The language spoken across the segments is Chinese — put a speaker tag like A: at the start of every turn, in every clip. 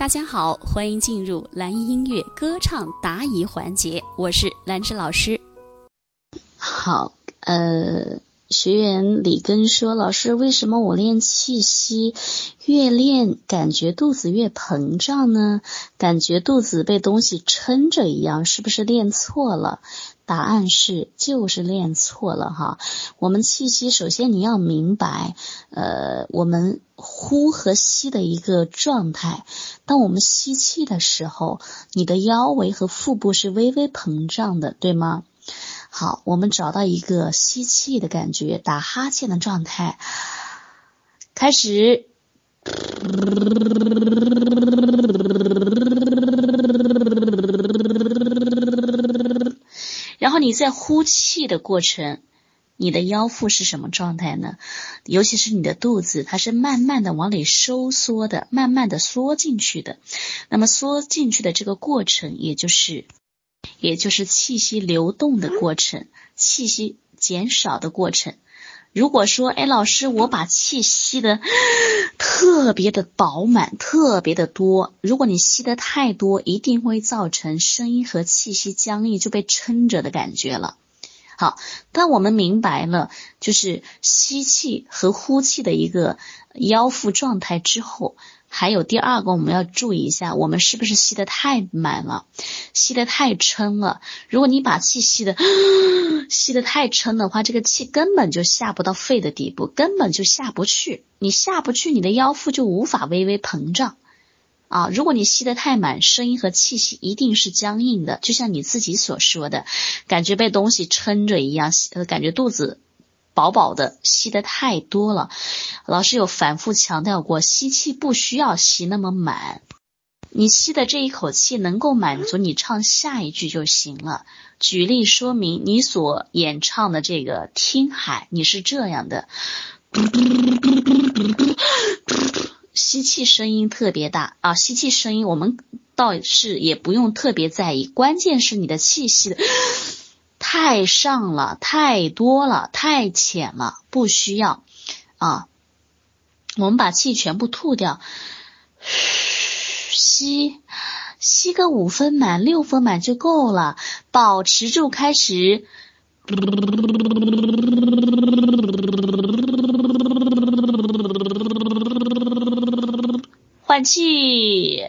A: 大家好，欢迎进入蓝音音乐歌唱答疑环节，我是兰芝老师。
B: 好，呃，学员李根说，老师，为什么我练气息越练感觉肚子越膨胀呢？感觉肚子被东西撑着一样，是不是练错了？答案是就是练错了哈。我们气息，首先你要明白，呃，我们呼和吸的一个状态。当我们吸气的时候，你的腰围和腹部是微微膨胀的，对吗？好，我们找到一个吸气的感觉，打哈欠的状态，开始。然后你在呼气的过程，你的腰腹是什么状态呢？尤其是你的肚子，它是慢慢的往里收缩的，慢慢的缩进去的。那么缩进去的这个过程，也就是，也就是气息流动的过程，气息减少的过程。如果说，哎，老师，我把气吸的特别的饱满，特别的多。如果你吸的太多，一定会造成声音和气息僵硬，就被撑着的感觉了。好，当我们明白了就是吸气和呼气的一个腰腹状态之后。还有第二个，我们要注意一下，我们是不是吸得太满了，吸得太撑了？如果你把气吸的 吸得太撑的话，这个气根本就下不到肺的底部，根本就下不去。你下不去，你的腰腹就无法微微膨胀啊！如果你吸得太满，声音和气息一定是僵硬的，就像你自己所说的，感觉被东西撑着一样，呃，感觉肚子。饱饱的，吸的太多了。老师有反复强调过，吸气不需要吸那么满，你吸的这一口气能够满足你唱下一句就行了。举例说明你所演唱的这个《听海》，你是这样的，吸气声音特别大啊，吸气声音我们倒是也不用特别在意，关键是你的气息的。太上了，太多了，太浅了，不需要啊。我们把气全部吐掉，吸吸个五分满、六分满就够了。保持住，开始，换气。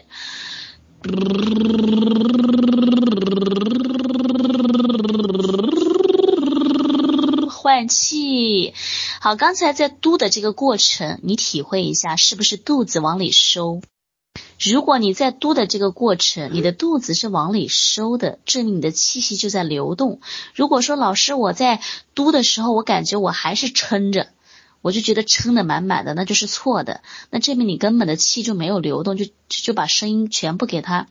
B: 换气，好，刚才在嘟的这个过程，你体会一下，是不是肚子往里收？如果你在嘟的这个过程，你的肚子是往里收的，证明你的气息就在流动。如果说老师我在嘟的时候，我感觉我还是撑着，我就觉得撑的满满的，那就是错的，那证明你根本的气就没有流动，就就把声音全部给它，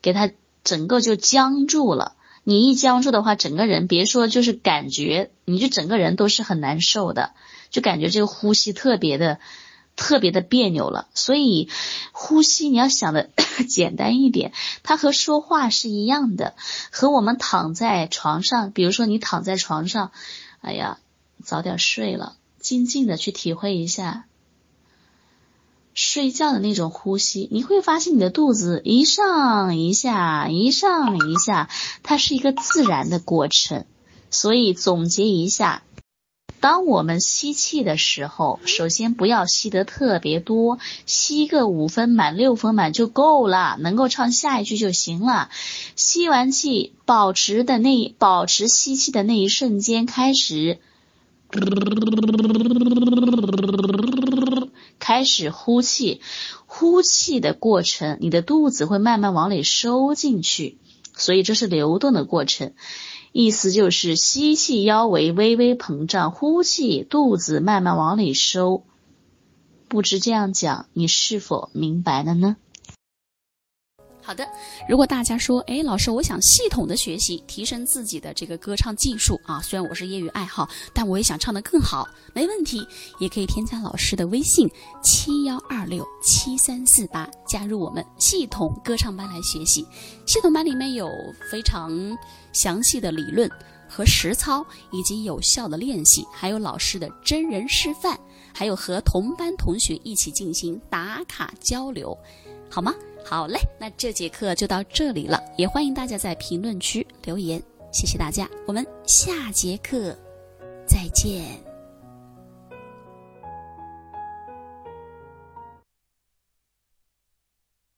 B: 给它整个就僵住了。你一僵住的话，整个人别说就是感觉，你就整个人都是很难受的，就感觉这个呼吸特别的、特别的别扭了。所以呼吸你要想的 简单一点，它和说话是一样的，和我们躺在床上，比如说你躺在床上，哎呀，早点睡了，静静的去体会一下。睡觉的那种呼吸，你会发现你的肚子一上一下，一上一下，它是一个自然的过程。所以总结一下，当我们吸气的时候，首先不要吸得特别多，吸个五分满、六分满就够了，能够唱下一句就行了。吸完气，保持的那保持吸气的那一瞬间开始。开始呼气，呼气的过程，你的肚子会慢慢往里收进去，所以这是流动的过程。意思就是吸气腰围微微膨胀，呼气肚子慢慢往里收。不知这样讲，你是否明白了呢？
A: 好的，如果大家说，哎，老师，我想系统的学习，提升自己的这个歌唱技术。啊，虽然我是业余爱好，但我也想唱得更好，没问题，也可以添加老师的微信七幺二六七三四八，加入我们系统歌唱班来学习。系统班里面有非常详细的理论和实操，以及有效的练习，还有老师的真人示范，还有和同班同学一起进行打卡交流。好吗？好嘞，那这节课就到这里了，也欢迎大家在评论区留言，谢谢大家，我们下节课再见。